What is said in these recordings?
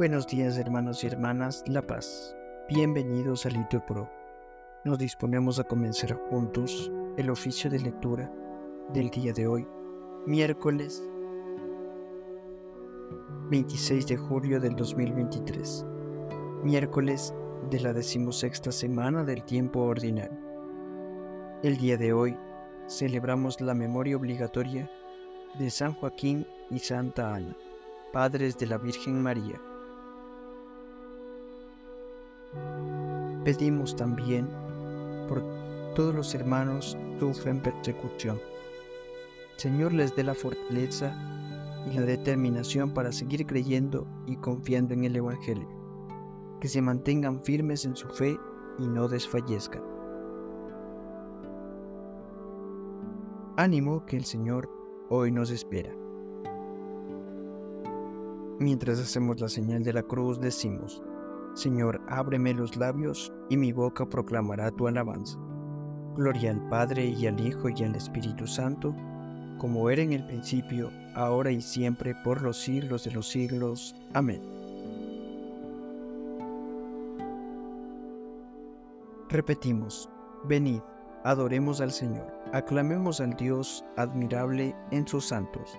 Buenos días hermanos y hermanas La Paz. Bienvenidos a Litio Pro. Nos disponemos a comenzar juntos el oficio de lectura del día de hoy, miércoles 26 de julio del 2023, miércoles de la decimosexta semana del tiempo ordinario. El día de hoy celebramos la memoria obligatoria de San Joaquín y Santa Ana, padres de la Virgen María Pedimos también por todos los hermanos que sufren persecución. Señor les dé la fortaleza y la determinación para seguir creyendo y confiando en el Evangelio. Que se mantengan firmes en su fe y no desfallezcan. Ánimo que el Señor hoy nos espera. Mientras hacemos la señal de la cruz decimos, Señor, ábreme los labios, y mi boca proclamará tu alabanza. Gloria al Padre y al Hijo y al Espíritu Santo, como era en el principio, ahora y siempre, por los siglos de los siglos. Amén. Repetimos, venid, adoremos al Señor, aclamemos al Dios admirable en sus santos.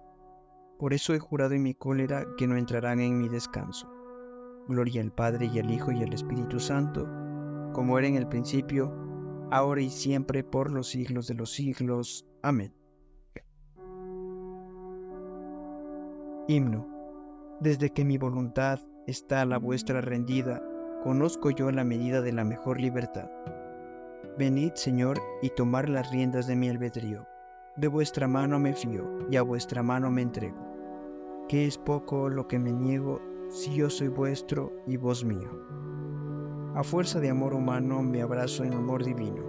Por eso he jurado en mi cólera que no entrarán en mi descanso. Gloria al Padre y al Hijo y al Espíritu Santo, como era en el principio, ahora y siempre, por los siglos de los siglos. Amén. Himno. Desde que mi voluntad está a la vuestra rendida, conozco yo la medida de la mejor libertad. Venid, Señor, y tomar las riendas de mi albedrío. De vuestra mano me fío, y a vuestra mano me entrego que es poco lo que me niego si yo soy vuestro y vos mío. A fuerza de amor humano me abrazo en amor divino.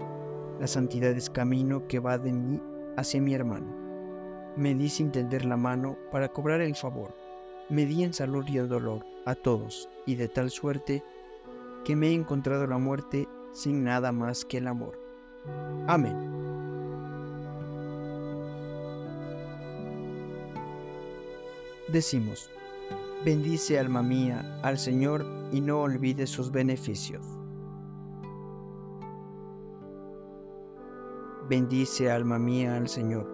La santidad es camino que va de mí hacia mi hermano. Me di sin tender la mano para cobrar el favor. Me di en salud y en dolor a todos, y de tal suerte que me he encontrado la muerte sin nada más que el amor. Amén. Decimos, bendice alma mía al Señor y no olvides sus beneficios. Bendice alma mía al Señor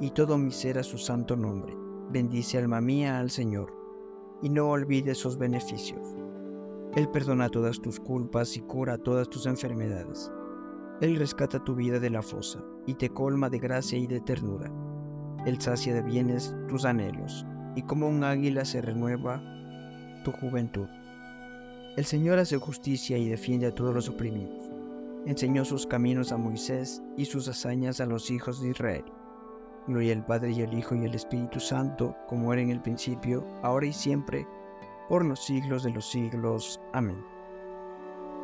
y todo mi ser a su santo nombre. Bendice alma mía al Señor y no olvides sus beneficios. Él perdona todas tus culpas y cura todas tus enfermedades. Él rescata tu vida de la fosa y te colma de gracia y de ternura. Él sacia de bienes tus anhelos y como un águila se renueva tu juventud. El Señor hace justicia y defiende a todos los oprimidos. Enseñó sus caminos a Moisés y sus hazañas a los hijos de Israel. Gloria al Padre y al Hijo y al Espíritu Santo, como era en el principio, ahora y siempre, por los siglos de los siglos. Amén.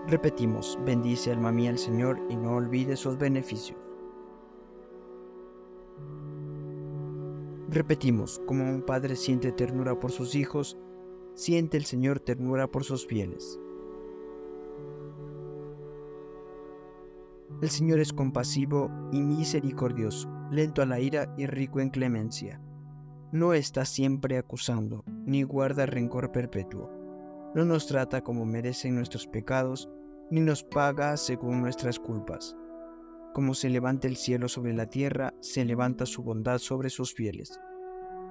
Repetimos, bendice alma mía al Señor y no olvide sus beneficios. Repetimos, como un padre siente ternura por sus hijos, siente el Señor ternura por sus fieles. El Señor es compasivo y misericordioso, lento a la ira y rico en clemencia. No está siempre acusando, ni guarda rencor perpetuo. No nos trata como merecen nuestros pecados, ni nos paga según nuestras culpas. Como se levanta el cielo sobre la tierra, se levanta su bondad sobre sus fieles.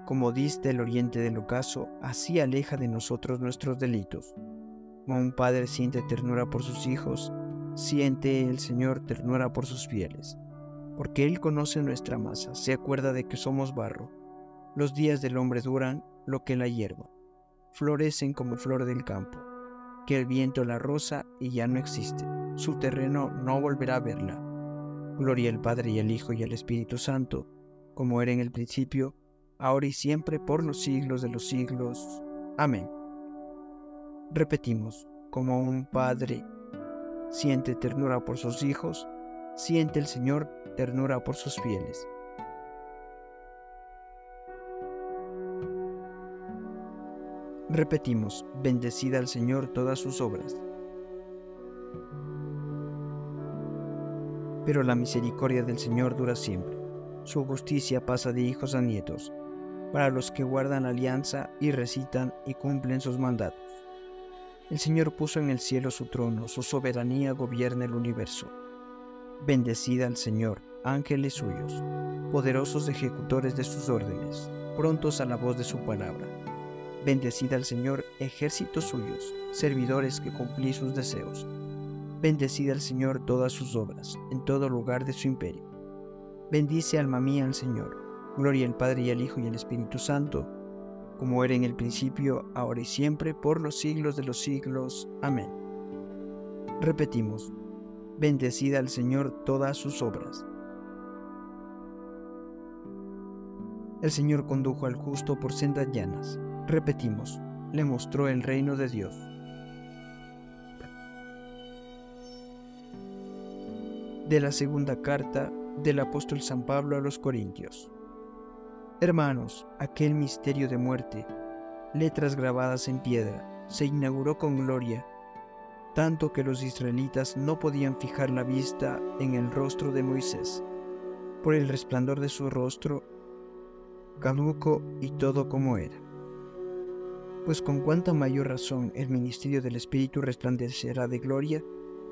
Como diste el oriente del ocaso, así aleja de nosotros nuestros delitos. Como un padre siente ternura por sus hijos, siente el Señor ternura por sus fieles. Porque Él conoce nuestra masa, se acuerda de que somos barro. Los días del hombre duran lo que la hierba. Florecen como flor del campo, que el viento la roza y ya no existe. Su terreno no volverá a verla. Gloria al Padre y al Hijo y al Espíritu Santo, como era en el principio, ahora y siempre, por los siglos de los siglos. Amén. Repetimos, como un padre siente ternura por sus hijos, siente el Señor ternura por sus fieles. Repetimos, bendecida al Señor todas sus obras. Pero la misericordia del Señor dura siempre. Su justicia pasa de hijos a nietos, para los que guardan alianza y recitan y cumplen sus mandatos. El Señor puso en el cielo su trono, su soberanía gobierna el universo. Bendecida al Señor, ángeles suyos, poderosos ejecutores de sus órdenes, prontos a la voz de su palabra. Bendecida al Señor, ejércitos suyos, servidores que cumplís sus deseos. Bendecida al Señor todas sus obras, en todo lugar de su imperio. Bendice alma mía al Señor. Gloria al Padre y al Hijo y al Espíritu Santo como era en el principio, ahora y siempre, por los siglos de los siglos. Amén. Repetimos, bendecida al Señor todas sus obras. El Señor condujo al justo por sendas llanas. Repetimos, le mostró el reino de Dios. De la segunda carta del apóstol San Pablo a los Corintios. Hermanos, aquel misterio de muerte, letras grabadas en piedra, se inauguró con gloria, tanto que los israelitas no podían fijar la vista en el rostro de Moisés, por el resplandor de su rostro, caduco y todo como era. Pues con cuánta mayor razón el ministerio del Espíritu resplandecerá de gloria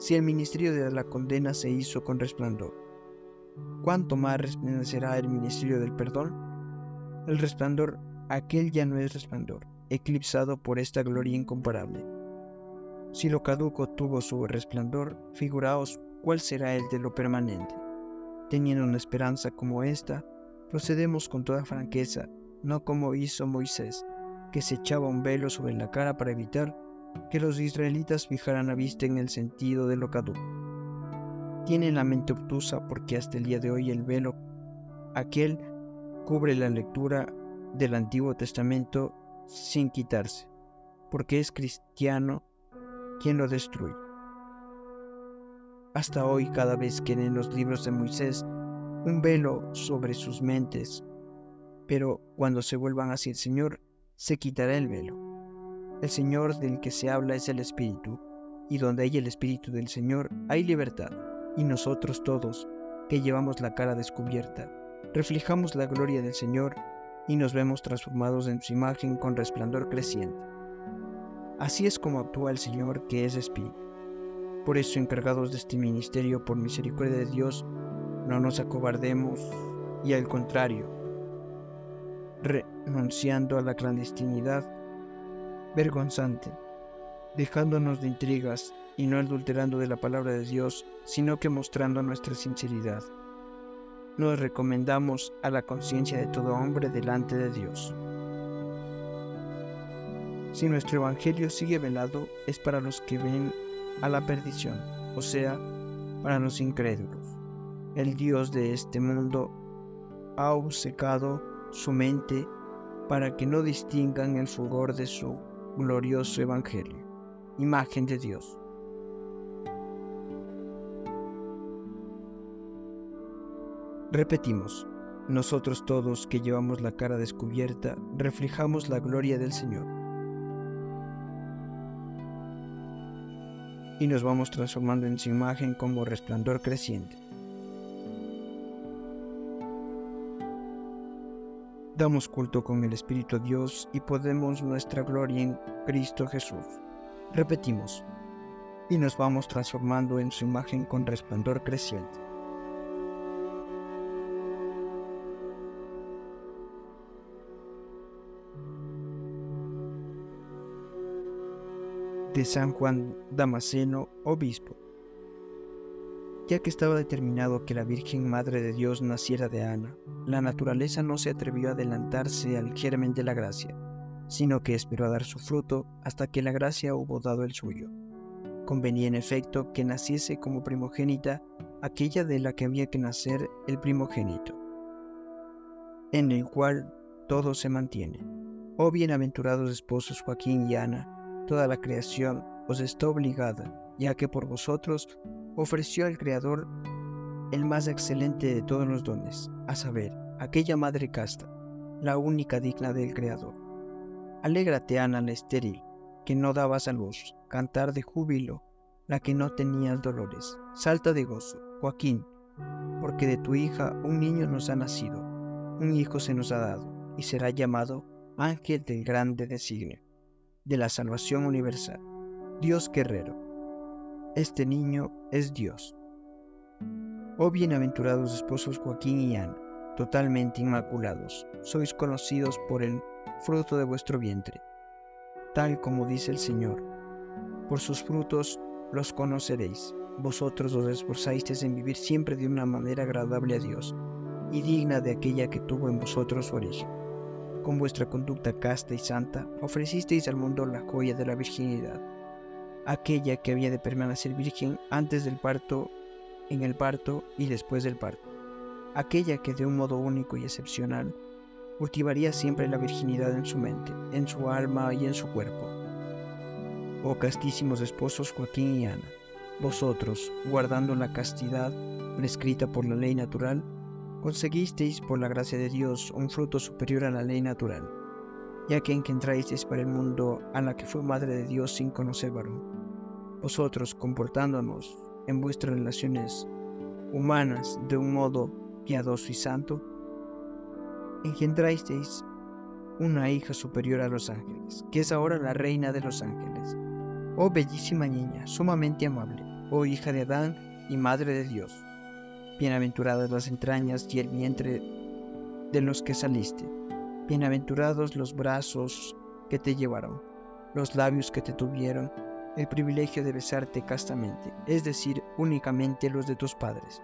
si el ministerio de la condena se hizo con resplandor. ¿Cuánto más resplandecerá el ministerio del perdón? El resplandor, aquel ya no es resplandor, eclipsado por esta gloria incomparable. Si lo caduco tuvo su resplandor, figuraos cuál será el de lo permanente. Teniendo una esperanza como esta, procedemos con toda franqueza, no como hizo Moisés, que se echaba un velo sobre la cara para evitar que los israelitas fijaran la vista en el sentido de lo caduco. Tienen la mente obtusa porque hasta el día de hoy el velo, aquel cubre la lectura del Antiguo Testamento sin quitarse, porque es cristiano quien lo destruye. Hasta hoy, cada vez que en los libros de Moisés un velo sobre sus mentes, pero cuando se vuelvan hacia el Señor, se quitará el velo. El Señor del que se habla es el Espíritu, y donde hay el Espíritu del Señor hay libertad, y nosotros todos, que llevamos la cara descubierta, reflejamos la gloria del Señor y nos vemos transformados en su imagen con resplandor creciente. Así es como actúa el Señor que es Espíritu. Por eso, encargados de este ministerio por misericordia de Dios, no nos acobardemos y al contrario, renunciando a la clandestinidad vergonzante, dejándonos de intrigas y no adulterando de la palabra de Dios, sino que mostrando nuestra sinceridad nos recomendamos a la conciencia de todo hombre delante de Dios. Si nuestro Evangelio sigue velado, es para los que ven a la perdición, o sea, para los incrédulos. El Dios de este mundo ha obcecado su mente para que no distingan el fulgor de su glorioso Evangelio, imagen de Dios. Repetimos, nosotros todos que llevamos la cara descubierta, reflejamos la gloria del Señor. Y nos vamos transformando en su imagen como resplandor creciente. Damos culto con el Espíritu Dios y podemos nuestra gloria en Cristo Jesús. Repetimos, y nos vamos transformando en su imagen con resplandor creciente. de San Juan Damasceno, obispo. Ya que estaba determinado que la Virgen Madre de Dios naciera de Ana, la naturaleza no se atrevió a adelantarse al germen de la gracia, sino que esperó a dar su fruto hasta que la gracia hubo dado el suyo. Convenía en efecto que naciese como primogénita aquella de la que había que nacer el primogénito, en el cual todo se mantiene. Oh bienaventurados esposos Joaquín y Ana, toda la creación os está obligada, ya que por vosotros ofreció el Creador el más excelente de todos los dones, a saber, aquella madre casta, la única digna del Creador. Alégrate, Ana la estéril, que no dabas a luz, cantar de júbilo, la que no tenías dolores. Salta de gozo, Joaquín, porque de tu hija un niño nos ha nacido, un hijo se nos ha dado, y será llamado ángel del grande designio, de la salvación universal, Dios guerrero. Este niño es Dios. Oh bienaventurados esposos Joaquín y Ana, totalmente inmaculados, sois conocidos por el fruto de vuestro vientre, tal como dice el Señor. Por sus frutos los conoceréis. Vosotros os esforzasteis en vivir siempre de una manera agradable a Dios y digna de aquella que tuvo en vosotros su origen con vuestra conducta casta y santa, ofrecisteis al mundo la joya de la virginidad, aquella que había de permanecer virgen antes del parto, en el parto y después del parto, aquella que de un modo único y excepcional cultivaría siempre la virginidad en su mente, en su alma y en su cuerpo. Oh castísimos esposos Joaquín y Ana, vosotros, guardando la castidad prescrita por la ley natural, conseguisteis por la gracia de Dios un fruto superior a la ley natural, ya que en para el mundo a la que fue madre de Dios sin conocer varón. Vosotros, comportándonos en vuestras relaciones humanas de un modo piadoso y santo, engendrasteis una hija superior a los ángeles, que es ahora la reina de los ángeles. Oh bellísima niña, sumamente amable, oh hija de Adán y madre de Dios Bienaventuradas las entrañas y el vientre de los que saliste. Bienaventurados los brazos que te llevaron, los labios que te tuvieron, el privilegio de besarte castamente, es decir, únicamente los de tus padres,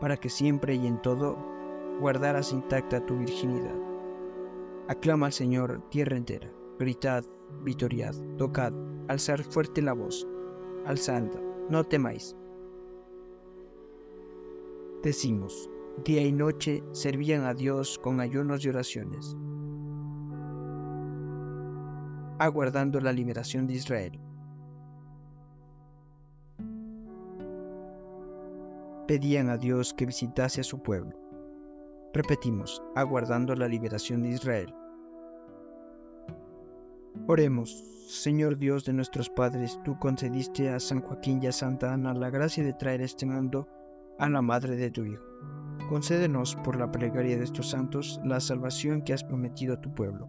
para que siempre y en todo guardaras intacta tu virginidad. Aclama al Señor tierra entera, gritad, vitoriad, tocad, alzar fuerte la voz, alzando, no temáis, Decimos, día y noche servían a Dios con ayunos y oraciones, aguardando la liberación de Israel. Pedían a Dios que visitase a su pueblo. Repetimos, aguardando la liberación de Israel. Oremos, Señor Dios de nuestros padres, tú concediste a San Joaquín y a Santa Ana la gracia de traer este mundo a la madre de tu Hijo. Concédenos por la plegaria de estos santos la salvación que has prometido a tu pueblo.